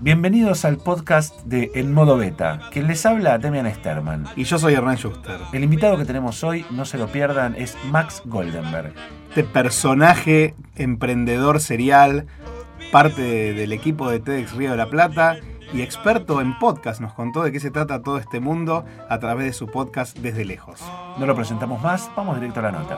Bienvenidos al podcast de En Modo Beta. Quien les habla, Demian Sterman. Y yo soy Hernán Schuster. El invitado que tenemos hoy, no se lo pierdan, es Max Goldenberg. Este personaje emprendedor serial, parte de- del equipo de TEDx Río de la Plata y experto en podcast, nos contó de qué se trata todo este mundo a través de su podcast Desde Lejos. No lo presentamos más, vamos directo a la nota.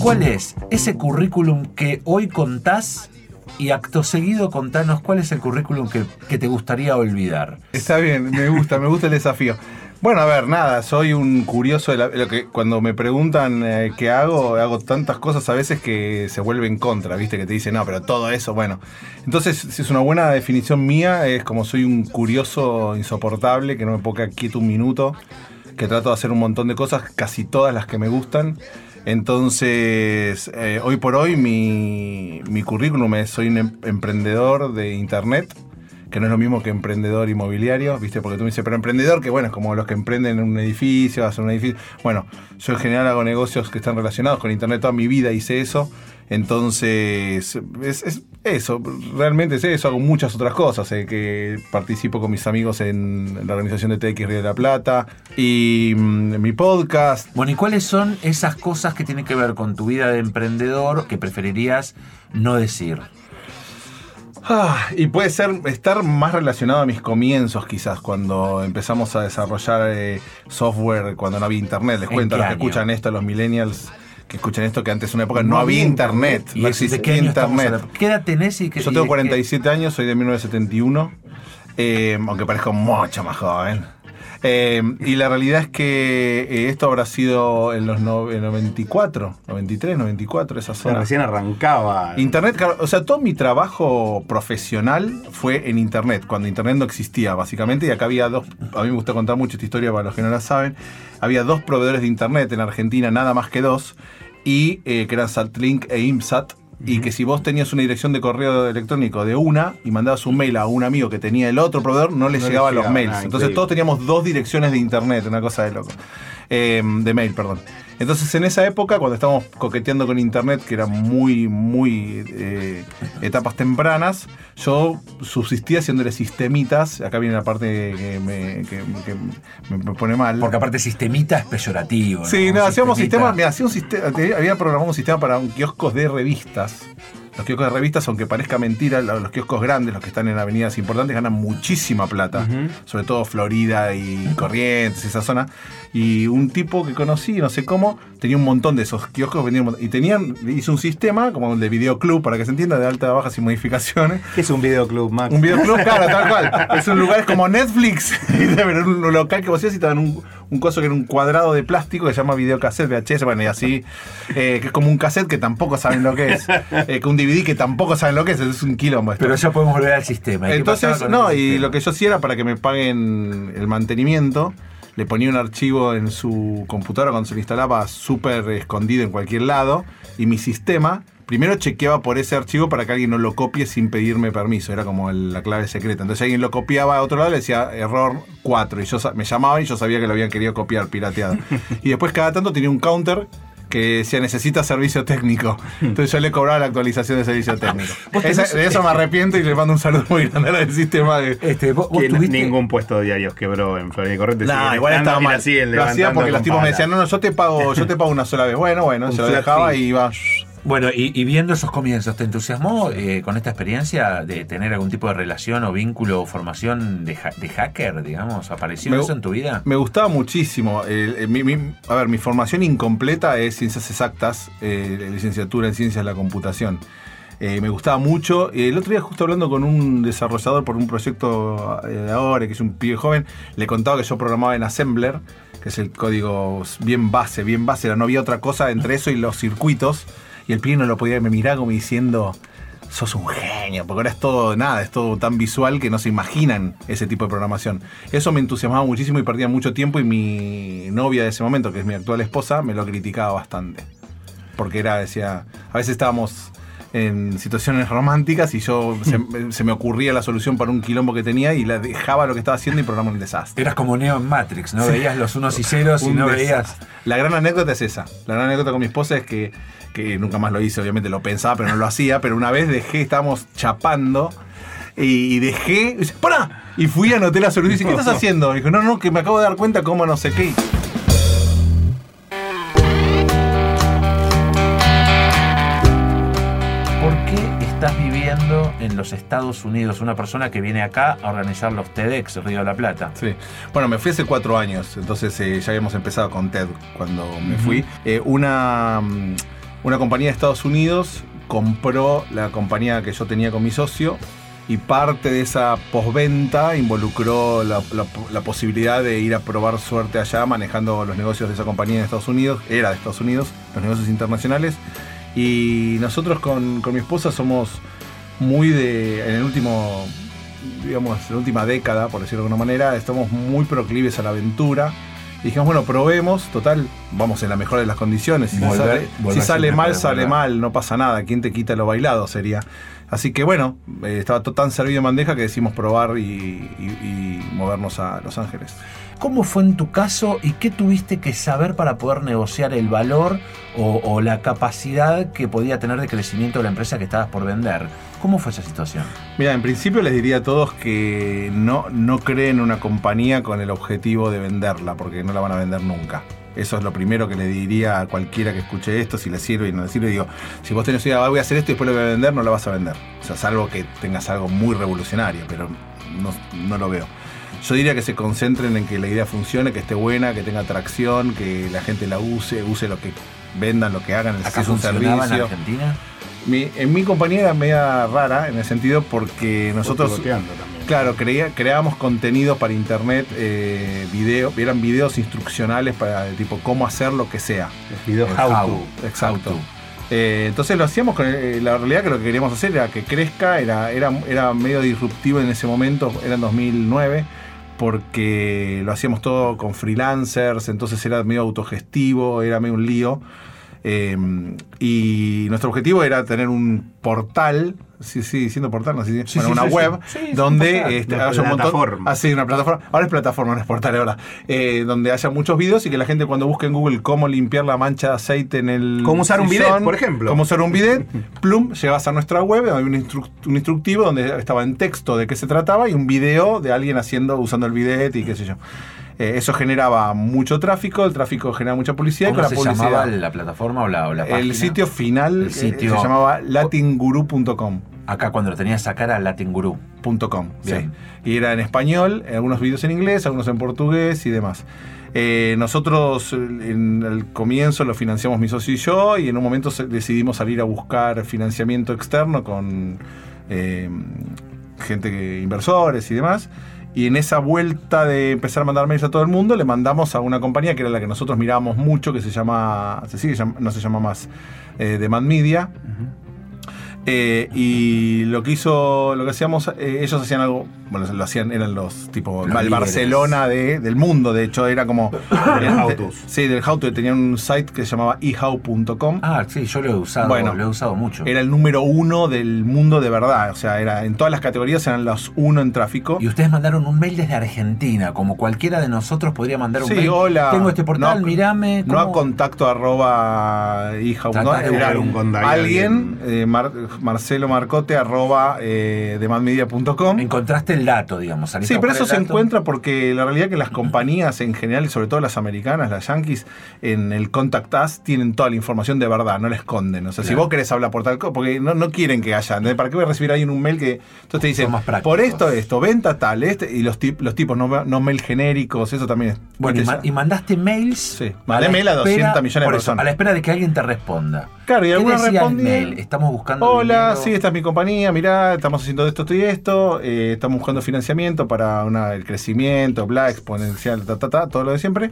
¿Cuál es ese currículum que hoy contás y acto seguido contanos cuál es el currículum que, que te gustaría olvidar? Está bien, me gusta, me gusta el desafío. Bueno, a ver, nada, soy un curioso de la- lo que cuando me preguntan eh, qué hago, hago tantas cosas a veces que se vuelve en contra, ¿viste? Que te dicen, no, pero todo eso, bueno. Entonces, si es una buena definición mía, es como soy un curioso insoportable, que no me quedar quieto un minuto, que trato de hacer un montón de cosas, casi todas las que me gustan. Entonces, eh, hoy por hoy mi, mi currículum es, soy un em- emprendedor de internet, que no es lo mismo que emprendedor inmobiliario, ¿viste? Porque tú me dices, pero emprendedor, que bueno, es como los que emprenden en un edificio, hacen un edificio. Bueno, yo en general hago negocios que están relacionados con Internet, toda mi vida hice eso. Entonces, es, es eso, realmente es eso, hago muchas otras cosas, eh, que participo con mis amigos en la organización de TX Río de la Plata y mm, mi podcast. Bueno, ¿y cuáles son esas cosas que tienen que ver con tu vida de emprendedor que preferirías no decir? Ah, y puede ser estar más relacionado a mis comienzos, quizás, cuando empezamos a desarrollar eh, software, cuando no había internet. Les ¿En cuento a los que año? escuchan esto, a los millennials que escuchan esto, que antes en una época no, había internet. ¿Y no existía internet. hablando? ¿Qué edad tenés y qué Yo tengo de qué- 47 años, soy de 1971, eh, aunque parezco mucho más joven. Eh, y la realidad es que eh, esto habrá sido en los no- en 94, 93, 94, esa zona. recién arrancaba. Internet, o sea, todo mi trabajo profesional fue en Internet, cuando Internet no existía, básicamente, y acá había dos, a mí me gusta contar mucho esta historia para los que no la saben, había dos proveedores de Internet en Argentina, nada más que dos, y eh, que eran Satlink e IMSAT, y que si vos tenías una dirección de correo electrónico de una y mandabas un mail a un amigo que tenía el otro proveedor, no le No le llegaban los llegaba, mails. ah, Entonces increíble. todos teníamos dos direcciones de internet, una cosa de loco. Eh, de mail, perdón. Entonces en esa época, cuando estábamos coqueteando con internet, que era muy, muy eh, etapas tempranas, yo subsistía haciéndole sistemitas. Acá viene la parte que me, que- que me- pone mal. Porque aparte sistemita es peyorativo. Sí, no, hacíamos sistemas, mira, hacía un sistema, te- había programado un sistema para un kioscos de revistas. Los kioscos de revistas, aunque parezca mentira, lo- los kioscos grandes, los que están en avenidas importantes, ganan muchísima plata. Sobre todo Florida y Corrientes, esa zona. Y un tipo que conocí, no sé cómo, tenía un montón de esos kioscos Y tenían, hizo un sistema como el de videoclub, para que se entienda, de alta, bajas y modificaciones. ¿Qué es un videoclub, Max? Un videoclub, claro, tal cual. Es un lugar como Netflix. Pero un local que vos ibas y te dan un, un coso que era un cuadrado de plástico que se llama videocassette, VHS, bueno, y así. eh, que es como un cassette que tampoco saben lo que es. Eh, que un DVD que tampoco saben lo que es. Es un quilombo esto. Pero ya podemos volver al sistema. ¿Y qué pasaba Entonces, no, y sistema? lo que yo hacía era para que me paguen el mantenimiento. Le ponía un archivo en su computadora cuando se le instalaba súper escondido en cualquier lado. Y mi sistema primero chequeaba por ese archivo para que alguien no lo copie sin pedirme permiso. Era como el- la clave secreta. Entonces alguien lo copiaba a otro lado, le decía error 4. Y yo me llamaba y yo sabía que lo habían querido copiar pirateado. y después cada tanto tenía un counter que decía necesita servicio técnico. Entonces yo le cobraba la actualización de servicio técnico. Esa- de eso me arrepiento y le mando un saludo muy grande al sistema de. Este, vos, vos Que tuviste- ningún puesto de diarios quebró en Florida y Corrientes. No, igual estaba y la mal. Lo hacía porque los tipos me decían, no, no, yo te pago, yo te pago una sola vez. Bueno, bueno, Un se lo dejaba y iba. Bueno, y, y viendo esos comienzos, ¿te entusiasmó eh, con esta experiencia de tener algún tipo de relación o vínculo o formación de, ha- de hacker, digamos? ¿Apareció Me- eso en tu vida? Me gustaba muchísimo. Mi- mi- a ver, mi formación incompleta es ciencias exactas, eh, licenciatura en ciencias de la computación. Eh, me gustaba mucho. El otro día, justo hablando con un desarrollador por un proyecto eh, de ahora, que es un pibe joven, le contaba que yo programaba en Assembler, que es el código bien base, bien base. No había otra cosa entre eso y los circuitos. Y el pibe no lo podía, me miraba como diciendo, sos un genio, porque ahora es todo nada, es todo tan visual que no se imaginan ese tipo de programación. Eso me entusiasmaba muchísimo y perdía mucho tiempo y mi novia de ese momento, que es mi actual esposa, me lo criticaba bastante. Porque era, decía, a veces estábamos en situaciones románticas y yo se, se me ocurría la solución para un quilombo que tenía y la dejaba lo que estaba haciendo y programaba un desastre. Eras como Neo en Matrix, ¿no? Veías los unos y ceros y no veías. La gran anécdota es esa. La gran anécdota con mi esposa es que, que nunca más lo hice, obviamente lo pensaba, pero no lo hacía. Pero una vez dejé, estábamos chapando y, dejé. y dice, ¡Para! Y fui, anoté la solución y dice, ¿qué estás haciendo? Y dijo, no, no, que me acabo de dar cuenta cómo no sé qué. Estás viviendo en los Estados Unidos? Una persona que viene acá a organizar los TEDx Río de la Plata. Sí. Bueno, me fui hace cuatro años, entonces eh, ya habíamos empezado con TED cuando me fui. Eh, una, mm, una compañía de Estados Unidos compró la compañía que yo tenía con mi socio y parte de esa posventa involucró la, la- la posibilidad de ir a probar suerte allá manejando los negocios de esa compañía en Estados Unidos, era de Estados Unidos, los negocios internacionales. Y nosotros con, con mi esposa somos muy de, en el último, digamos, en la última década, por decirlo de alguna manera, estamos muy proclives a la aventura. Y dijimos, bueno, probemos, total, vamos en la mejor de las condiciones. Si Volver- sale, volver si sale siempre mal, sale mal, no pasa nada. ¿Quién te quita lo bailado? Sería. Así que bueno, eh, estaba todo tan servido en bandeja que decidimos probar y, y- y movernos a Los Ángeles. ¿Cómo fue en tu caso y qué tuviste que saber para poder negociar el valor o, la capacidad que podía tener de crecimiento de la empresa que estabas por vender? ¿Cómo fue esa situación? Mira, en principio les diría a todos que no, no creen en una compañía con el objetivo de venderla, porque no la van a vender nunca. Eso es lo primero que le diría a cualquiera que escuche esto, si le sirve y no le sirve. Digo, si vos tenés idea, "Ah, voy a hacer esto y después lo voy a vender, no la vas a vender. O sea, salvo que tengas algo muy revolucionario, pero no, no lo veo. Yo diría que se concentren en que la idea funcione, que esté buena, que tenga atracción, que la gente la use, use lo que vendan, lo que hagan, si ¿Acá es un funcionaba en servicio. Argentina? Mi- en mi compañía era media rara en el sentido porque nosotros, claro, creía- creábamos contenido para internet, eh, video, eran videos instruccionales para tipo cómo hacer lo que sea. Videos how how. to. Exacto. How to. Eh, entonces lo hacíamos con eh, la realidad que lo que queríamos hacer era que crezca, era, era, era medio disruptivo en ese momento, era en 2009, porque lo hacíamos todo con freelancers, entonces era medio autogestivo, era medio un lío. Eh, y nuestro objetivo era tener un portal, sí, sí, diciendo portal, no sé si Sí, bueno, sí, una sí, web, donde este, Una haya un montón. plataforma. Ah, una plataforma. Ahora es plataforma, no es portal ahora. Eh, donde haya muchos videos y que la gente cuando busque en Google cómo limpiar la mancha de aceite en el. Cómo usar un bidet, por ejemplo. Cómo usar un bidet, plum, llegas a nuestra web, hay un, instru- un instructivo donde estaba en texto de qué se trataba y un video de alguien haciendo, usando el bidet y qué sé yo. Eh, eso generaba mucho tráfico, el tráfico generaba mucha publicidad y ¿Cómo con se la publicidad. llamaba la plataforma o la, o la página? el sitio final El eh, sitio- se llamaba latinguru.com. Acá cuando lo tenías sacar a Latin Guru. .com, Bien. sí. Y era en español, algunos vídeos en inglés, algunos en portugués y demás. Eh, nosotros en el comienzo lo financiamos mi socio y yo y en un momento decidimos salir a buscar financiamiento externo con eh, gente, que- inversores y demás. Y en esa vuelta de empezar a mandar mails a todo el mundo, le mandamos a una compañía que era la que nosotros mirábamos mucho, que se llama, se sigue, no se llama más, eh, Demand Media. Eh, y lo que hizo, lo que hacíamos, eh, ellos hacían algo, bueno, lo hacían, eran los tipo Los el. Barcelona de- del mundo, de hecho, era como. Del eh, How-Tos. Sí, del to tenían un site que se llamaba ehow.com. Ah, sí, yo lo he usado, Bueno. lo he usado mucho. Era el número uno del mundo de verdad. O sea, era en todas las categorías eran los uno en tráfico. Y ustedes mandaron un mail desde Argentina, como cualquiera de nosotros podría mandar un Sí, mail. hola. Tengo este portal, No, mirame. No a ¿cómo? contacto arroba Tratá no, era un contacto, alguien, eh, Mar- Marcelo Marcote arroba eh. Encontraste el dato, digamos. Sí, pero eso se dato. encuentra porque la realidad es que las compañías en general, y sobre todo las americanas, las yankees, en el Contact Us tienen toda la información de verdad, no la esconden. O sea, si vos querés hablar por tal cosa, porque no, no quieren que haya. ¿Para qué voy a recibir ahí en un mail que. Entonces te dicen, más por esto, esto, venta tal, este, y los, tip- los tipos no, no mail genéricos, eso también es. Bueno, y, ma- mandaste mails. Sí, mandé mail a 200 millones de eso, personas. A la espera de que alguien te responda. Claro, y ¿Qué algunos decía el respondían, mail? Estamos buscando. Hola, sí, esta es mi compañía, mirá, estamos haciendo esto, esto y esto, eh, estamos buscando financiamiento para una, el crecimiento, bla, exponencial, ta, ta, ta, todo lo de siempre.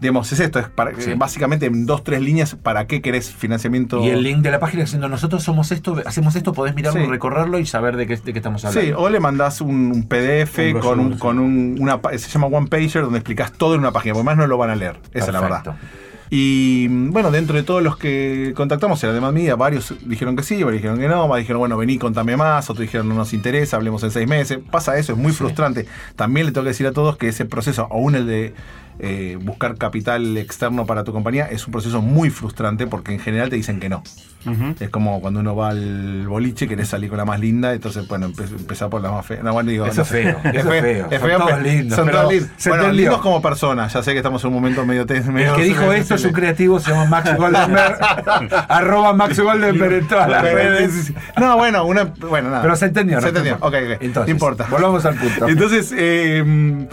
Digamos, es esto, es para, Sí. básicamente en dos, tres líneas, ¿para qué querés financiamiento? Y el link de la página diciendo nosotros somos esto, hacemos esto, podés mirarlo, Sí. recorrerlo y saber de qué, de qué estamos hablando. Sí, o le mandás un, un PDF Un con, un, con un- una, se llama One Pager, donde explicas todo en una página, porque más no lo van a leer, esa es la verdad. Y bueno, dentro de todos los que contactamos era de Mad Media, varios dijeron que sí, varios dijeron que no, varios dijeron, bueno, vení, contame más, otros dijeron no nos interesa, hablemos en seis meses. Pasa eso, es muy Sí. frustrante. También le tengo que decir a todos que ese proceso, aún el de eh, buscar capital externo para tu compañía, es un proceso muy frustrante porque en general te dicen que no. Es como cuando uno va al boliche, querés salir con la más linda, entonces, bueno, empe- empezar por la más fea. No, bueno, digo, Eso no es sé. feo, eso es feo. Es Son feo, todos pero- lindos, Son todos lindos. como personas. Ya sé que estamos en un momento medio tenso. El medio- que dijo esto un creativo, se llama Max Goldenberg. arroba Max Goldenberg en todas las redes. No, bueno, una, bueno, nada. Pero se entendió, Se ¿no? entendió. Ok, ok. Entonces, no importa. volvamos al punto. Entonces, eh,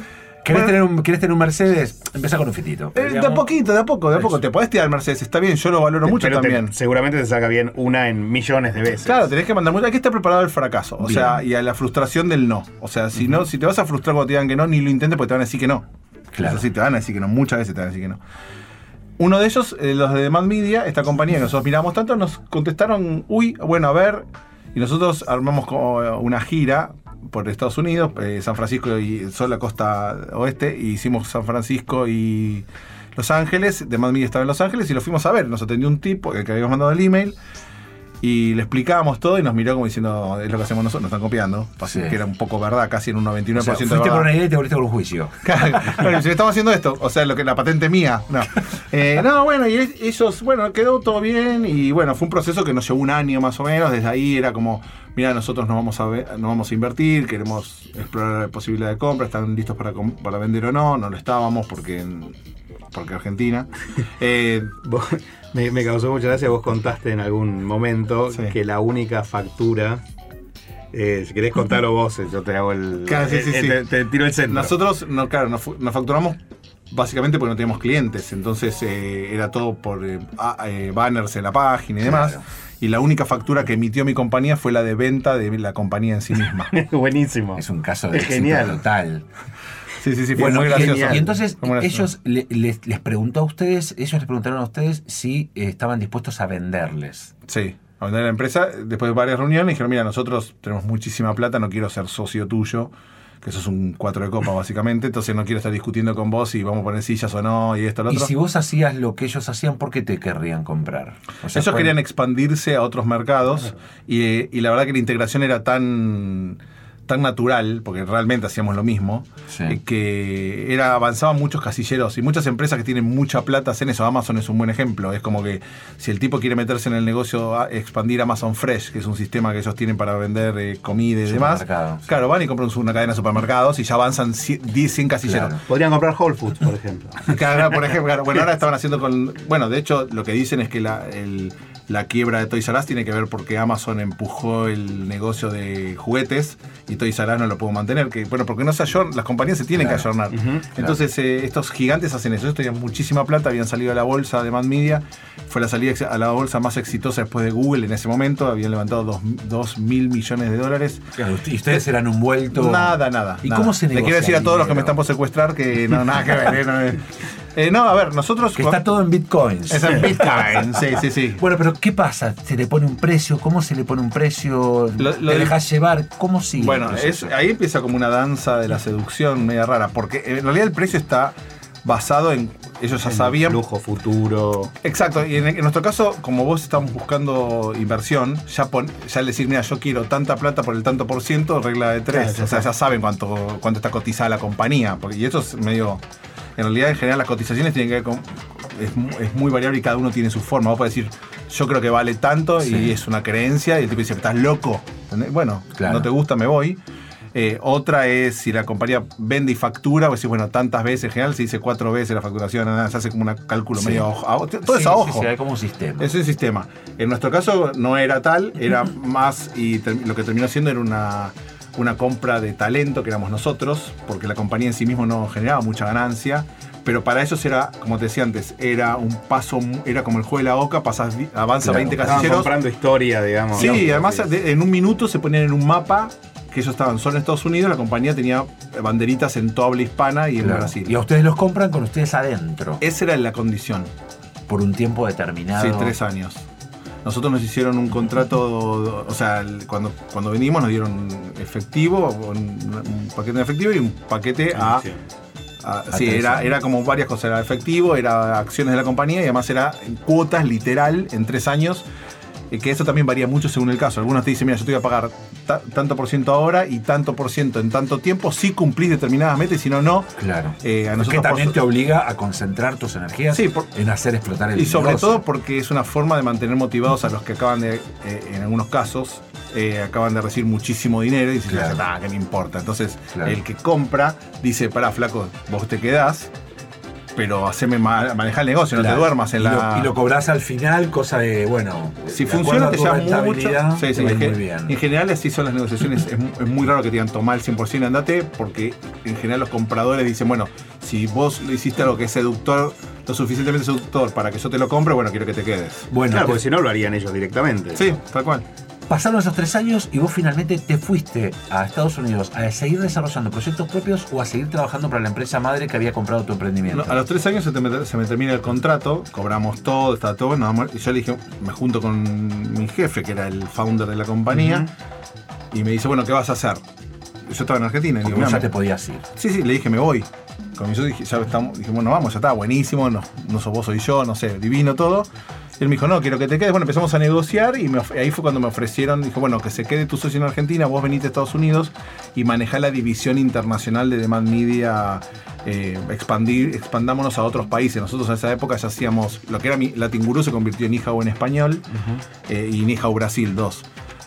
¿Querés, bueno, tener un, ¿Querés tener un Mercedes? Empieza con un fitito. eh, de a poquito, de a poco, de a poco. Eso. Te podés tirar al Mercedes, está bien, yo lo valoro mucho Pero te- también. seguramente te saca bien una en millones de veces. Claro, tenés que mandar mucho. Hay que estar preparado al fracaso. O Bien. sea, y a la frustración del no. O sea, si no, si te vas a frustrar cuando te digan que no, ni lo intentes porque te van a decir que no. Claro. Eso sí, te van a decir que no. Muchas veces te van a decir que no. Uno de ellos, eh, los de Mad Media, esta compañía que nosotros miramos tanto, nos contestaron, uy, bueno, a ver. Y nosotros armamos como una gira por Estados Unidos, eh, San Francisco y toda la costa oeste, y hicimos San Francisco y Los Ángeles. De Mad Media estaba en Los Ángeles y lo fuimos a ver. Nos atendió un tipo, que habíamos mandado el email. Y le explicábamos todo y nos miró como diciendo, es lo que hacemos nosotros, nos están copiando. Así Sí. que era un poco verdad, casi en un 99% O sea, de fuiste verdad. por una idea y te volviste con un juicio. Claro, si estamos haciendo esto, o sea, lo que la patente mía. No, Eh, no bueno, y ellos, bueno, quedó todo bien y bueno, fue un proceso que nos llevó un año más o menos. Desde ahí era como, mira, nosotros no vamos a, ve- no vamos a invertir, queremos explorar la posibilidad de compra, están listos para, para vender o no. No lo estábamos porque, porque Argentina. Eh, Vos- me, me causó mucha gracia, vos contaste en algún momento Sí. que la única factura, eh, si querés contarlo vos, eh, yo te hago el... Claro, sí, sí, sí. Te, te tiro el centro. Nosotros, no, claro, nos, facturamos básicamente porque no teníamos clientes, entonces eh, era todo por eh, a- eh, banners en la página y demás. Claro. Y la única factura que emitió mi compañía fue la de venta de la compañía en sí misma. Buenísimo. Es un caso de Es éxito genial. total. Sí, sí, sí, fue Bueno, muy y- gracioso. y, entonces ellos le- les, les preguntó a ustedes, ellos les preguntaron a ustedes si eh, estaban dispuestos a venderles. Sí, a vender la empresa. Después de varias reuniones dijeron, mira, nosotros tenemos muchísima plata, no quiero ser socio tuyo, que sos un cuatro de copa básicamente, entonces no quiero estar discutiendo con vos si vamos a poner sillas o no y esto, lo Y otro. si vos hacías lo que ellos hacían, ¿por qué te querrían comprar? O sea, Ellos fue- querían expandirse a otros mercados y, eh, y la verdad que la integración era tan tan natural, porque realmente hacíamos lo mismo, Sí. eh, que era avanzaban muchos casilleros y muchas empresas que tienen mucha plata hacen eso. Amazon es un buen ejemplo. Es como que si el tipo quiere meterse en el negocio, a- expandir Amazon Fresh, que es un sistema que ellos tienen para vender eh, comida y demás, claro, van y compran una cadena de supermercados y ya avanzan 10, 100 casilleros. Claro. Podrían comprar Whole Foods, por ejemplo. Claro, por ejemplo, claro, bueno, ahora estaban haciendo con. Bueno, de hecho, lo que dicen es que la, el- la quiebra de Toys R Us tiene que ver porque Amazon empujó el negocio de juguetes y Toys R Us no lo pudo mantener. Que, bueno, porque no se ayornan, las compañías se tienen Claro. que ayornar. Entonces, eh, estos gigantes hacen eso. Ellos tenían muchísima plata, habían salido a la bolsa de Mad Media. Fue la salida a la bolsa más exitosa después de Google en ese momento. Habían levantado 2 mil millones de dólares. Claro, y ustedes eran un vuelto. Nada, nada. ¿Y nada. cómo se Le negocia quiero decir a todos los que me están por secuestrar que no, nada que ver. eh, no, a ver, nosotros. Que está todo en bitcoins. Es en Bitcoin, sí, sí, sí. Bueno, pero ¿qué pasa? ¿Se le pone un precio? ¿Cómo se le pone un precio? Lo- lo ¿Te dejas llevar? ¿Cómo sigue? Bueno, es, ahí empieza como una danza de la seducción media rara, porque en realidad el precio está basado en. Ellos ya sabían. Lujo futuro. Exacto, y en, en nuestro caso, como vos estamos buscando inversión, ya, pon, ya le decir, mira, yo quiero tanta plata por el tanto por ciento, regla de tres. Claro, o sea, ya saben cuánto, cuánto está cotizada la compañía. Porque, y eso es medio. En realidad, en general, las cotizaciones tienen que ver con. Es, es muy variable y cada uno tiene su forma. Vos podés decir, yo creo que vale tanto Sí. y es una creencia, y el tipo dice, estás loco. ¿Entendés? Bueno, Claro. no te gusta, me voy. Eh, otra es si la compañía vende y factura, vos decís, bueno, tantas veces, en general se dice cuatro veces la facturación, nada, se hace como un cálculo Sí. medio a ojo. Todo Sí, es a ojo. sí, hay como un sistema. Es un sistema. En nuestro caso no era tal, era más, y lo que terminó siendo era una, una compra de talento que éramos nosotros, porque la compañía en sí mismo no generaba mucha ganancia. Pero para ellos era, como te decía antes, era un paso, era como el juego de la oca, pasas, avanza Claro. 20 Estaban casilleros. comprando historia, digamos. Sí, además de- en un minuto se ponían en un mapa que ellos estaban solo en Estados Unidos, la compañía tenía banderitas en toda habla hispana y en Claro. Brasil. Y a ustedes los compran con ustedes adentro. Esa era la condición. Por un tiempo determinado. Sí, tres años. Nosotros nos hicieron un contrato, o sea, cuando, cuando venimos nos dieron efectivo, un, un paquete en efectivo y un paquete a, Sí. Ah, A sí, era, era como varias cosas. Era efectivo, era acciones de la compañía y además era cuotas literal en tres años. Que eso también varía mucho según el caso. Algunos te dicen, mira, yo te voy a pagar ta- tanto por ciento ahora y tanto por ciento en tanto tiempo si cumplís determinadas metas y si no, no. Claro. Eh, a que nosotros por también te obliga a concentrar tus energías Sí, por- en hacer explotar el Y sobre negocio. todo porque es una forma de mantener motivados a los que acaban de, eh, en algunos casos, eh, acaban de recibir muchísimo dinero y dicen, Claro. "Ah, ¿qué me importa? Entonces, Claro. el que compra dice, pará, flaco, vos te quedás, pero haceme ma- manejar el negocio, no te duermas en y la... Lo, y lo cobras al final, cosa de, bueno, si de funciona, te a tu llevas mucho. Sí, sí, muy bien. en general, así son las negociaciones. es, mu- es muy raro que te digan tomar el 100% andate, porque en general los compradores dicen, bueno, si vos le hiciste algo que es seductor, lo suficientemente seductor para que yo te lo compre, bueno, quiero que te quedes. Bueno, Claro, te- porque si no lo harían ellos directamente. Sí, tal cual. Pasaron esos tres años y vos finalmente te fuiste a Estados Unidos a seguir desarrollando proyectos propios o a seguir trabajando para la empresa madre que había comprado tu emprendimiento. No, a los tres años se, te me, se me termina el contrato, cobramos todo, está todo Y yo le dije, me junto con mi jefe, que era el founder de la compañía, y me dice, bueno, ¿qué vas a hacer? Yo estaba en Argentina. y digo, ya "Mira, te podías ir. Sí, sí, le dije, me voy. Con mi socio dije, ya estamos, dije, bueno, vamos, ya está, buenísimo, no, no sos vos, soy yo, no sé, divino todo. Y él me dijo, no, quiero que te quedes. Bueno, empezamos a negociar y me ahí fue cuando me ofrecieron, dijo, bueno, que se quede tu socio en Argentina, vos venite a Estados Unidos y manejá la división internacional de Demand Media, eh, expandir, expandámonos a otros países. Nosotros en esa época ya hacíamos, lo que era mi, Latin Guru se convirtió en Nihao en español eh, y Brasil 2.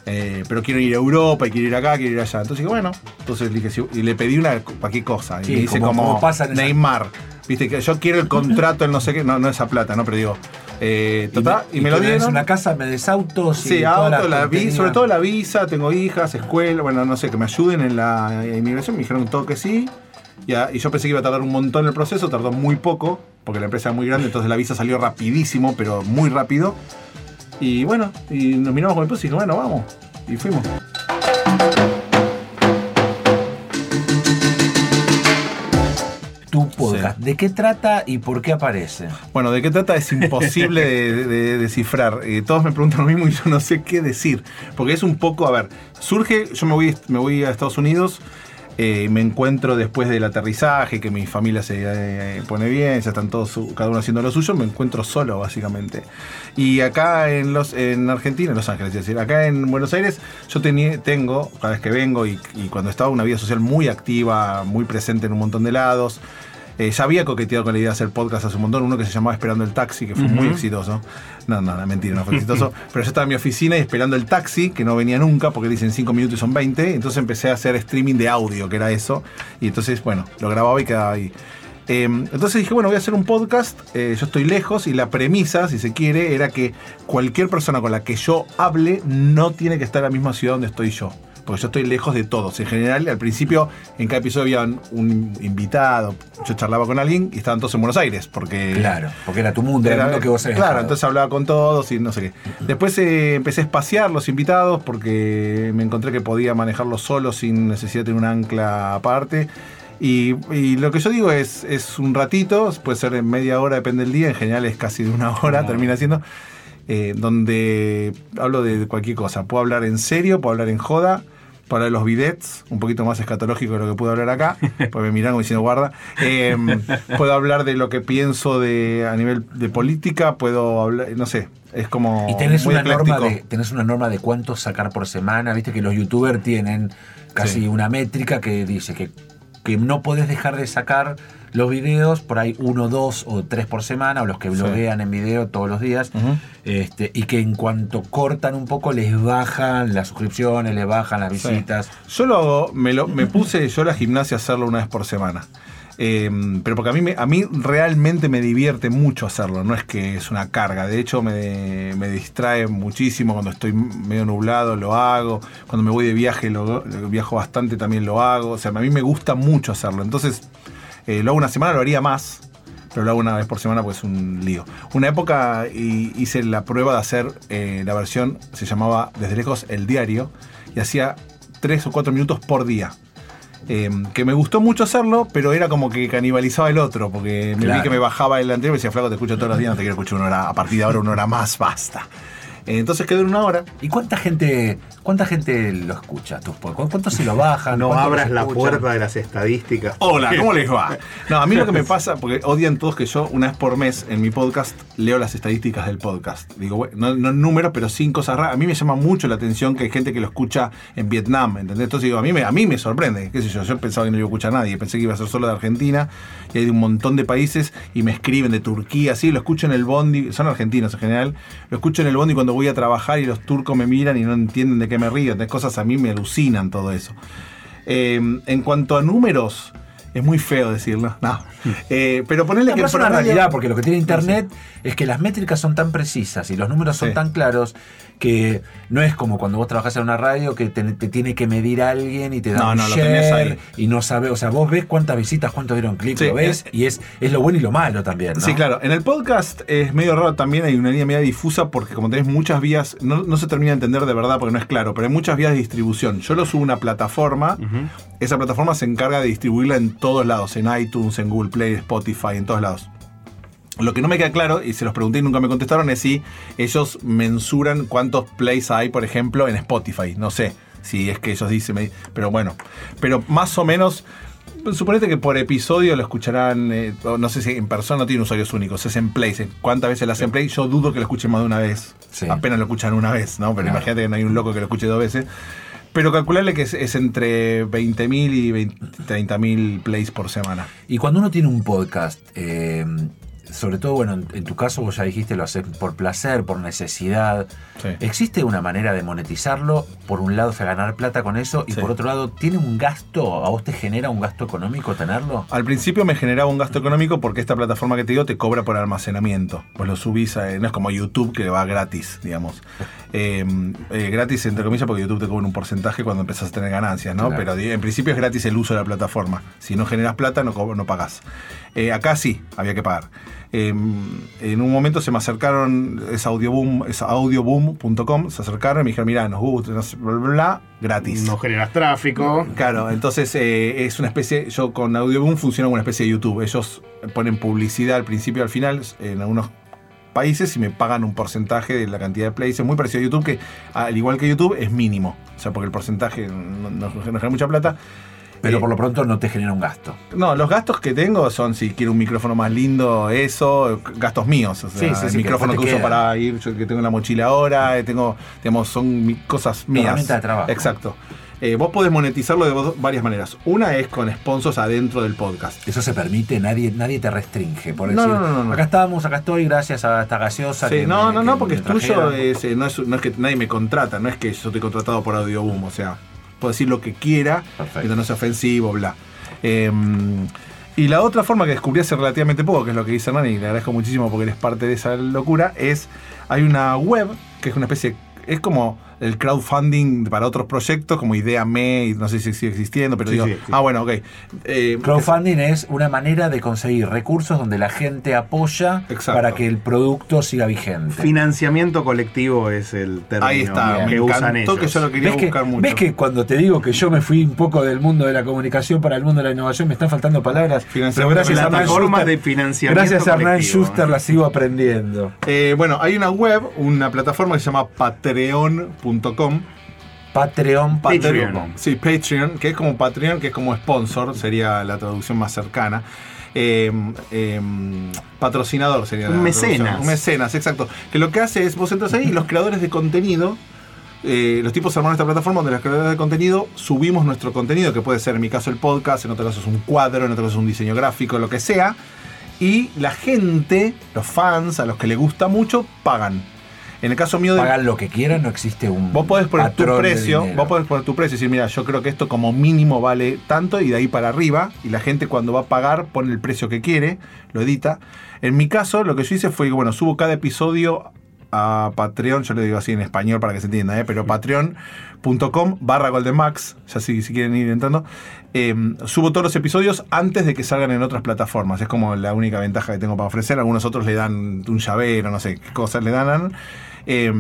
Eh, pero quiero ir a Europa y quiero ir acá, quiero ir allá. Entonces dije, bueno, entonces le dije, y le pedí una cualquier cosa. Y me dice como- como, esa- Neymar. Viste que yo quiero el contrato, el no sé qué, no, no esa plata, ¿no? Pero digo, eh, total, y, me lo tenés dieron. una casa, me des autos. Sí, y auto, la vi, sobre todo la visa, tengo hijas, escuela, bueno, no sé, que me ayuden en la inmigración. Me dijeron todo que sí. Y yo pensé que iba a tardar un montón el proceso, tardó muy poco, porque la empresa era muy grande, entonces la visa salió rapidísimo, pero muy rápido. Y bueno, y nos miramos con el y dije, bueno, vamos. Y fuimos. ¿De qué trata y por qué aparece? Bueno, ¿de qué trata? Es imposible de, de descifrar. Eh, todos me preguntan lo mismo y yo no sé qué decir. Porque es un poco, a ver, surge, yo me voy, me voy a Estados Unidos, eh, me encuentro después del aterrizaje, que mi familia se eh, pone bien, ya están todos, cada uno haciendo lo suyo, me encuentro solo, básicamente. Y acá en, los, en Argentina, en Los Ángeles, es decir, acá en Buenos Aires, yo tengo, cada vez que vengo y, y cuando estaba, una vida social muy activa, muy presente en un montón de lados. Eh, ya había coqueteado con la idea de hacer podcast hace un montón, uno que se llamaba Esperando el Taxi, que fue muy exitoso. No, no, no, mentira, no fue exitoso. pero yo estaba en mi oficina y esperando el taxi, que no venía nunca, porque dicen 5 minutos y son 20. Entonces empecé a hacer streaming de audio, que era eso. Y entonces, bueno, lo grababa y quedaba ahí. Eh, entonces dije, bueno, voy a hacer un podcast. eh, yo estoy lejos y la premisa, si se quiere, era que cualquier persona con la que yo hable no tiene que estar en la misma ciudad donde estoy yo. Porque yo estoy lejos de todos. En general, al principio, en cada episodio había un invitado. Yo charlaba con alguien y estaban todos en Buenos Aires. Porque Claro, porque era tu mundo, era el mundo que vos Claro, dejado. entonces hablaba con todos y no sé qué. Después eh, empecé a espaciar los invitados porque me encontré que podía manejarlos solo sin necesidad de tener un ancla aparte. Y, y lo que yo digo es, es un ratito, puede ser en media hora, depende del día, en general es casi de una hora, termina siendo, eh, donde hablo de cualquier cosa. Puedo hablar en serio, puedo hablar en joda, de los bidets, un poquito más escatológico de lo que puedo hablar acá, porque me miran como diciendo guarda. Eh, puedo hablar de lo que pienso de, a nivel de política, puedo hablar, no sé, es como Y tenés muy una, norma de, tenés una norma de cuántos sacar por semana. Viste que los youtubers tienen casi Sí. una métrica que dice que, que no podés dejar de sacar los videos por ahí uno, dos o tres por semana, o los que Sí. bloguean en video todos los días. Este, y que en cuanto cortan un poco les bajan las suscripciones, les bajan las Sí. visitas. Yo lo hago, me, lo, me puse yo a la gimnasia a hacerlo una vez por semana. Eh, pero porque a mí, me- a mí realmente me divierte mucho hacerlo, no es que es una carga. De hecho, me, me distrae muchísimo cuando estoy medio nublado, lo hago. Cuando me voy de viaje, lo, lo viajo bastante, también lo hago. O sea, a mí me gusta mucho hacerlo. Entonces, eh, lo hago una semana, lo haría más. Pero lo hago una vez por semana pues es un lío. Una época hice la prueba de hacer eh, la versión, se llamaba desde lejos el diario, y hacía tres o cuatro minutos por día. Eh, que me gustó mucho hacerlo, pero era como que canibalizaba el otro, porque me Claro. vi que me bajaba el anterior y me decía, flaco, te escucho todos los días, no te quiero escuchar una hora, a partir de ahora una hora más, basta. Entonces quedó en una hora. ¿Y cuánta gente, cuánta gente lo escucha tus podcasts? ¿Cuántos se lo bajan? No ¿Cuántos abras la puerta de las estadísticas. Hola, ¿cómo les va? No, a mí lo que me pasa, porque odian todos que yo una vez por mes en mi podcast leo las estadísticas del podcast. Digo, bueno, no, no números, pero sin cosas raras. A mí me llama mucho la atención que hay gente que lo escucha en Vietnam, ¿entendés? Entonces digo, a mí me, a mí me sorprende, qué sé yo, yo pensaba que no lo iba a escuchar nadie, pensé que iba a ser solo de Argentina, y hay de un montón de países, y me escriben de Turquía, sí, lo escucho en el bondi, son argentinos en general, lo escucho en el bondi cuando voy a trabajar y los turcos me miran y no entienden de qué me río, de cosas a mí me alucinan todo eso. Eh, en cuanto a números, es muy feo decirlo, no. Eh, pero ponerle No, que es una realidad, porque lo que tiene Internet es que las métricas son tan precisas y los números son Sí. tan claros que no es como cuando vos trabajás en una radio que te, te tiene que medir alguien y te da No, un no, lo tenés share ahí. y no sabes, o sea, vos ves cuántas visitas, cuántos dieron clic, Sí, lo ves es- y es, es lo bueno y lo malo también, ¿no? Sí, claro. En el podcast es medio raro también, hay una línea media difusa porque como tenés muchas vías, no, no se termina de entender de verdad porque no es claro, pero hay muchas vías de distribución. Yo lo subo a una plataforma, esa plataforma se encarga de distribuirla en todos lados, en iTunes, en Google Play, Spotify, en todos lados. Lo que no me queda claro, y se los pregunté y nunca me contestaron, es si ellos mensuran cuántos plays hay, por ejemplo, en Spotify. No sé si es que ellos dicen, pero bueno. Pero más o menos, suponete que por episodio lo escucharán, eh, no sé si en persona no tiene usuarios únicos, es en plays. ¿Cuántas veces lo hacen play? Yo dudo que lo escuchen más de una vez. Sí. Apenas lo escuchan una vez, ¿no? Pero Claro. imagínate que no hay un loco que lo escuche dos veces. Pero calcularle que es, es entre 20.000 y 20 30.000 plays por semana. Y cuando uno tiene un podcast, eh, sobre todo, bueno, en, en tu caso vos ya dijiste, lo haces por placer, por necesidad. Sí. ¿Existe una manera de monetizarlo? Por un lado, o sea, ganar plata con eso, y Sí. por otro lado, ¿tiene un gasto? ¿A vos te genera un gasto económico tenerlo? Al principio me generaba un gasto económico porque esta plataforma que te digo te cobra por almacenamiento. Pues lo subís, a- no es como YouTube que va gratis, digamos. Eh, eh, gratis entre comillas porque YouTube te cobra un porcentaje cuando empezás a tener ganancias, ¿no? Claro. Pero en principio es gratis el uso de la plataforma. Si no generas plata no, no pagás. Eh, acá sí, había que pagar. Eh, en un momento se me acercaron, es audioboom, es audioboom.com, se acercaron y me dijeron, mira, nos gusta, bla, bla, bla, gratis. No generas tráfico. Claro, entonces eh, es una especie, yo con Audioboom funciona como una especie de YouTube. Ellos ponen publicidad al principio y al final en algunos países y me pagan un porcentaje de la cantidad de plays. Es muy parecido a YouTube, que al igual que YouTube es mínimo. O sea, porque el porcentaje no, no- no genera mucha plata. Pero por lo pronto no te genera un gasto. No, los gastos que tengo son si quiero un micrófono más lindo, eso, gastos míos. O sea, Sí, sí, el micrófono que, uso para ir, yo que tengo en la mochila ahora, eh, tengo, digamos, son cosas mías. herramienta de trabajo. Exacto. Eh, vos podés monetizarlo de varias maneras. Una es con sponsors adentro del podcast. Eso se permite, nadie, nadie te restringe. Por No, decir, no, no, no. acá estamos, acá estoy, gracias a esta gaseosa. Sí, que no, me- no, que no, porque es tuyo, es, eh, no, es, no es que nadie me contrata, no es que yo estoy contratado por Audioboom, o sea, puedo decir lo que quiera, mientras no sea ofensivo, bla. Eh, y la otra forma que descubrí hace relativamente poco, que es lo que dice Hernán, y le agradezco muchísimo porque eres parte de esa locura, es, hay una web que es una especie, es como el crowdfunding para otros proyectos, como Idea Me, y no sé si sigue existiendo, pero Sí, digo, sí, sí. ah, bueno, ok. Eh, Crowdfunding es una manera de conseguir recursos donde la gente apoya Exacto. para que el producto siga vigente. Financiamiento colectivo es el término ahí está, que me usan ellos. que yo lo quería ¿Ves que, buscar mucho. ves que cuando te digo que yo me fui un poco del mundo de la comunicación para el mundo de la innovación me están faltando palabras? Pero gracias a Hernán Schuster- de financiamiento Gracias a Hernán. Schuster la sigo aprendiendo. Eh, bueno, hay una web, una plataforma que se llama patreon.com. Patreon, Patreon. Patreon. Sí, Patreon, que es como Patreon, que es como sponsor, sería la traducción más cercana. Eh, eh, patrocinador sería Un la mecenas. Un mecenas, exacto. Que lo que hace es, vos entras ahí y los creadores de contenido, eh, los tipos armaron esta plataforma donde los creadores de contenido subimos nuestro contenido, que puede ser en mi caso el podcast, en otro caso es un cuadro, en otro caso es un diseño gráfico, lo que sea. Y la gente, los fans, a los que les gusta mucho, pagan. En el caso mío de, Pagan lo que quieran, no existe un. Vos podés poner tu precio, vos podés poner tu precio y decir, mira, yo creo que esto como mínimo vale tanto y de ahí para arriba, y la gente cuando va a pagar pone el precio que quiere, lo edita. En mi caso, lo que yo hice fue que, bueno, subo cada episodio a Patreon, yo le digo así en español para que se entienda, ¿eh? pero patreon.com barra goldenmax, ya si, si quieren ir entrando, eh, subo todos los episodios antes de que salgan en otras plataformas, es como la única ventaja que tengo para ofrecer, algunos otros le dan un llavero, no sé qué cosas le dan. Eh,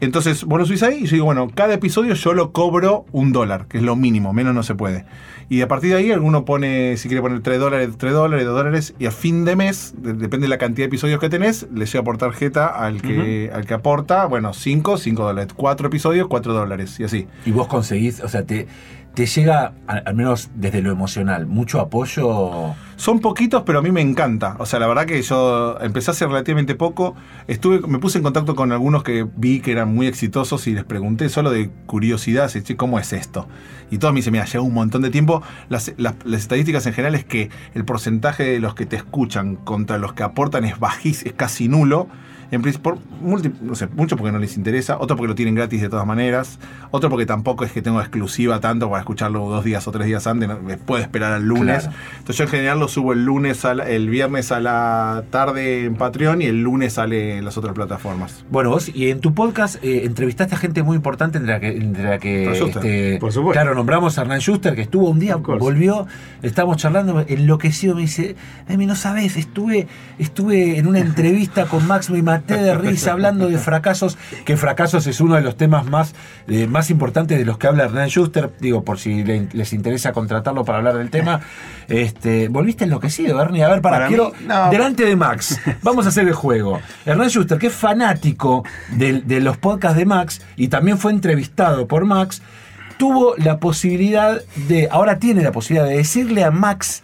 Entonces vos lo subís ahí y yo digo, bueno, cada episodio yo lo cobro un dólar, que es lo mínimo, menos no se puede. Y a partir de ahí alguno pone, si quiere poner 3 dólares, 3 dólares, 2 dólares, y a fin de mes, de- depende de la cantidad de episodios que tenés, le llega por tarjeta al que, al que aporta, bueno, 5, 5 dólares, 4 episodios, 4 dólares, y así. Y vos conseguís, o sea, te, te llega, al, menos desde lo emocional, mucho apoyo. Son poquitos, pero a mí me encanta. O sea, la verdad que yo empecé hace relativamente poco. Estuve, me puse en contacto con algunos que vi que eran muy exitosos y les pregunté solo de curiosidad, así, "Che, ¿cómo es esto? Y todos me dicen, mira, lleva un montón de tiempo. Las, las- las estadísticas en general es que el porcentaje de los que te escuchan contra los que aportan es bajísimo, es casi nulo. En principio, por multi- no sé, mucho porque no les interesa, otro porque lo tienen gratis de todas maneras, otro porque tampoco es que tengo exclusiva tanto para escucharlo dos días o tres días antes, no- me puedo esperar al lunes. Claro. Entonces yo en general lo subo el lunes, a la- el viernes a la tarde en Patreon y el lunes sale en las otras plataformas. Bueno, vos y en tu podcast eh, entrevistaste a gente muy importante entre la que, entre la que este, Por supuesto. claro, nombramos a Hernán Schuster, que estuvo un día, volvió, estábamos charlando, enloquecido, me dice, Emi, no sabes, estuve, estuve en una entrevista con Max, me maté de risa hablando de fracasos, que fracasos es uno de los temas más, eh, más importantes de los que habla Hernán Schuster, digo, por si le- les interesa contratarlo para hablar del tema. Este, volviste enloquecido, Ernie. A ver, para, Para mí, quiero, no. delante de Max, vamos a hacer el juego. Hernán Schuster, que es fanático de, de los podcasts de Max y también fue entrevistado por Max, tuvo la posibilidad de, ahora tiene la posibilidad de decirle a Max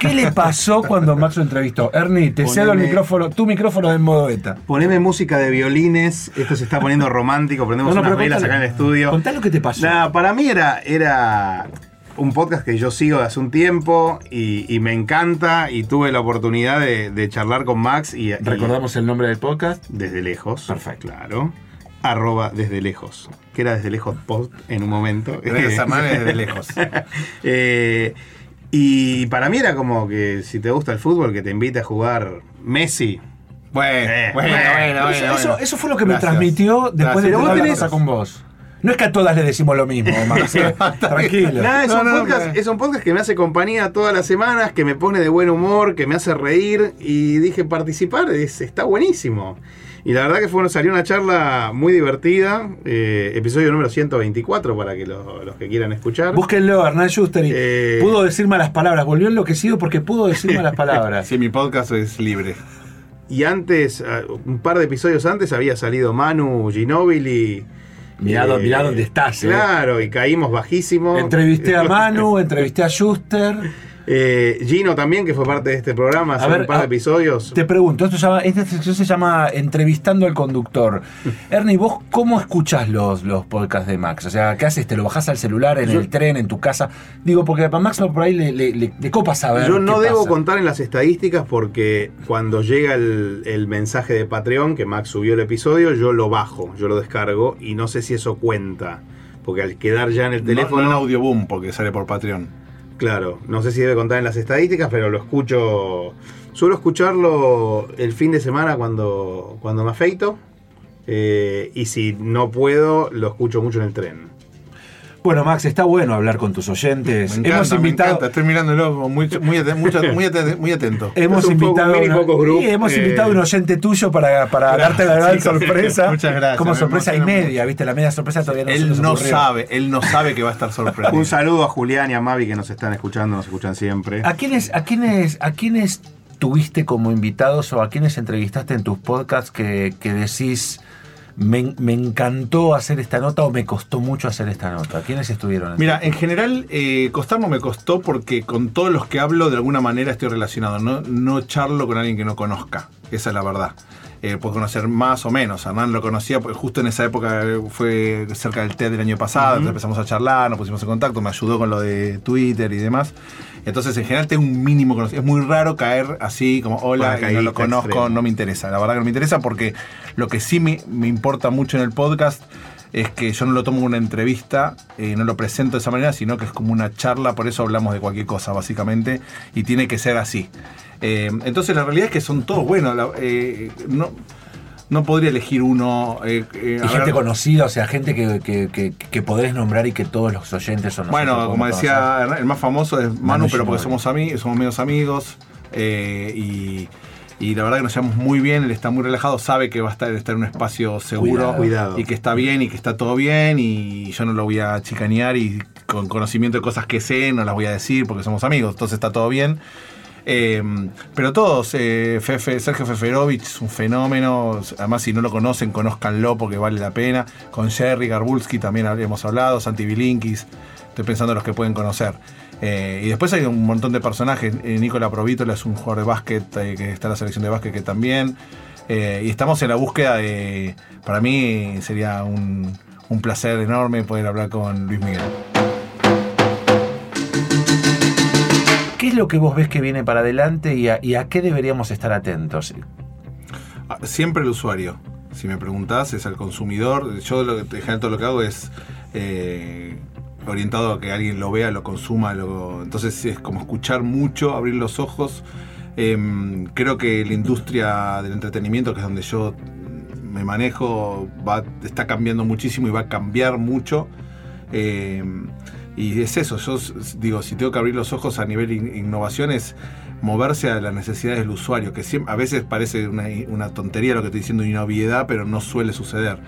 qué le pasó cuando Max lo entrevistó. Ernie, te cedo el micrófono, tu micrófono en modo beta. Poneme música de violines, esto se está poniendo romántico, prendemos No, no, unas velas contale. acá en el estudio. Contá lo que te pasó. Nada, para mí era, era un podcast que yo sigo de hace un tiempo y, y me encanta y tuve la oportunidad de, de charlar con Max y, y- Recordamos el nombre del podcast. desde lejos. Perfecto. Claro. Arroba desde lejos. Que era desde lejos post en un momento. Gracias, desde lejos. Eh, y para mí era como que si te gusta el fútbol, que te invite a jugar Messi. Bueno, Eh, bueno, bueno, bueno, Eso, bueno, eso- bueno. eso fue lo que me Gracias. transmitió después de Gracias. tener vos la con vos. No es que a todas le decimos lo mismo, eh. Tranquilo. Nada, es, No, un no, podcast, es un podcast que me hace compañía todas las semanas, que me pone de buen humor, que me hace reír y dije participar, es, está buenísimo. Y la verdad que fue, salió una charla muy divertida, eh, episodio número 124 para que lo- los que quieran escuchar. Búsquenlo, Hernán Schuster. y Eh. Pudo decir malas palabras. Volvió enloquecido porque pudo decir malas palabras. Sí, mi podcast es libre. Y antes, ah, un par de episodios antes, había salido Manu Ginóbili. Mirá, dó- mirá dónde estás, eh. Claro, y caímos bajísimo. Entrevisté a Manu, entrevisté a Schuster. Eh, Gino también, que fue parte de este programa hace A ver, un par de a- episodios. Te pregunto, esto se llama- esta sección se llama Entrevistando al conductor. Ernie, ¿vos cómo escuchás los, los podcasts de Max? O sea, ¿qué haces? ¿Te lo bajás al celular, en Yo- el tren, en tu casa? Digo, porque para Max por ahí le, le, le- le copa saber. Yo no qué debo pasa. contar en las estadísticas porque cuando llega el, el mensaje de Patreon que Max subió el episodio, yo lo bajo, yo lo descargo y no sé si eso cuenta. Porque al quedar ya en el Teléfono teléfono, en Audioboom, porque sale por Patreon. Claro, no sé si debe contar en las estadísticas, pero lo escucho. Suelo escucharlo el fin de semana cuando, cuando me afeito. eh, y si no puedo, lo escucho mucho en el tren. Bueno, Max, está bueno hablar con tus oyentes. Me encanta, hemos me invitado. encanta. Estoy mirándolo muy, muy, aten- mucho- muy aten- muy atento. Hemos un poco invitado, una- Sí, hemos eh. invitado a un oyente tuyo para, para darte la gran chicos. sorpresa. Muchas gracias, Como me sorpresa y media, ¿viste? La media sorpresa todavía no se Él nos no ocurrió. sabe, él no sabe que va a estar sorprendido. Un saludo a Julián y a Mavi que nos están escuchando, nos escuchan siempre. ¿A quiénes, a quiénes, a quiénes tuviste como invitados o a quiénes entrevistaste en tus podcasts que, que decís me, me encantó hacer esta nota o me costó mucho hacer esta nota? ¿Quiénes estuvieron? Mira, en general, eh, costar no me costó porque con todos los que hablo de alguna manera estoy relacionado. No, no charlo con alguien que no conozca. Esa es la verdad. Eh, puedo conocer más o menos. Hernán lo conocía porque justo en esa época fue cerca del TED del año pasado. entonces empezamos a charlar, nos pusimos en contacto, me ayudó con lo de Twitter y demás. Entonces, en general, tengo un mínimo conocimiento. Es muy raro caer así como hola, y no lo conozco, extremo. no me interesa. La verdad que no me interesa porque lo que sí me, me importa mucho en el podcast es que yo no lo tomo como una entrevista, eh, no lo presento de esa manera, sino que es como una charla, por eso hablamos de cualquier cosa, básicamente, y tiene que ser así. Eh, entonces la realidad es que son todos buenos. la- eh, no, no podría elegir uno. eh, eh, Y gente ver. conocida, o sea, gente que, que, que, que podés nombrar y que todos los oyentes son Bueno, como decía, conocer. El más famoso es Manu, Manu pero porque somos, ami- somos medios amigos. eh, y Y la verdad que nos llevamos muy bien, él está muy relajado, sabe que va a estar, estar en un espacio seguro Cuidado. Y que está bien y que está todo bien y yo no lo voy a chicanear y con conocimiento de cosas que sé no las voy a decir porque somos amigos, entonces está todo bien. Eh, pero todos, eh, Fefe- Sergio Feferovich es un fenómeno, además si no lo conocen, conózcanlo porque vale la pena. Con Jerry Garbulski también habíamos hablado, Santi Bilinkis, estoy pensando en los que pueden conocer. Eh, y después hay un montón de personajes, eh, Nicola Provítola es un jugador de básquet eh, que está en la selección de básquet que también. Y estamos en la búsqueda de, para mí sería un, un placer enorme poder hablar con Luis Miguel. ¿Qué es lo que vos ves que viene para adelante y a, qué deberíamos estar atentos? Ah, Siempre el usuario. Si me preguntás, es al consumidor. Yo lo que, todo lo que hago es orientado a que alguien lo vea, lo consuma. Lo, entonces es como escuchar mucho, abrir los ojos. Em, creo que la industria del entretenimiento, que es donde yo me manejo, va, está cambiando muchísimo y va a cambiar mucho. Em, y es eso, yo digo, si tengo que abrir los ojos a nivel in- innovación es moverse a las necesidades del usuario, que a veces parece una, una tontería lo que estoy diciendo y una obviedad, pero no suele suceder.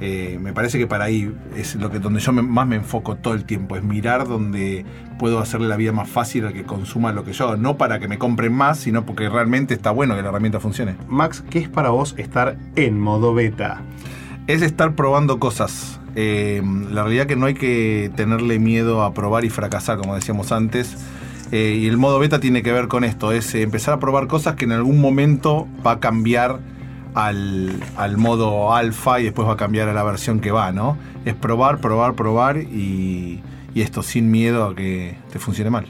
Eh, me parece que para ahí es lo que donde yo me- más me enfoco todo el tiempo, es mirar donde puedo hacerle la vida más fácil al que consuma lo que yo, hago. no para que me compren más, sino porque realmente está bueno que la herramienta funcione. Max, ¿qué es para vos estar en modo beta? es estar probando cosas. Eh, la realidad que no hay que tenerle miedo a probar y fracasar, como decíamos antes. Eh, y el modo beta tiene que ver con esto, es empezar a probar cosas que en algún momento va a cambiar al, al modo alfa y después va a cambiar a la versión que va, ¿no? Es probar, probar, probar y, y esto sin miedo a que te funcione mal.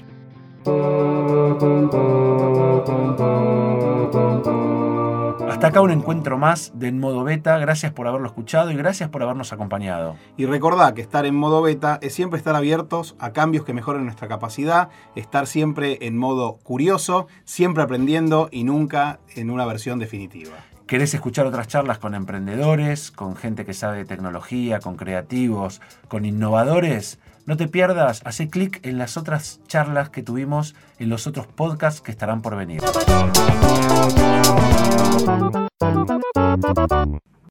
Hasta acá un encuentro más de En Modo Beta. Gracias por haberlo escuchado y gracias por habernos acompañado. Y recordá que estar en modo beta es siempre estar abiertos a cambios que mejoren nuestra capacidad, estar siempre en modo curioso, siempre aprendiendo y nunca en una versión definitiva. ¿Querés escuchar otras charlas con emprendedores, con gente que sabe de tecnología, con creativos, con innovadores? No te pierdas, hace clic en las otras charlas que tuvimos en los otros podcasts que estarán por venir.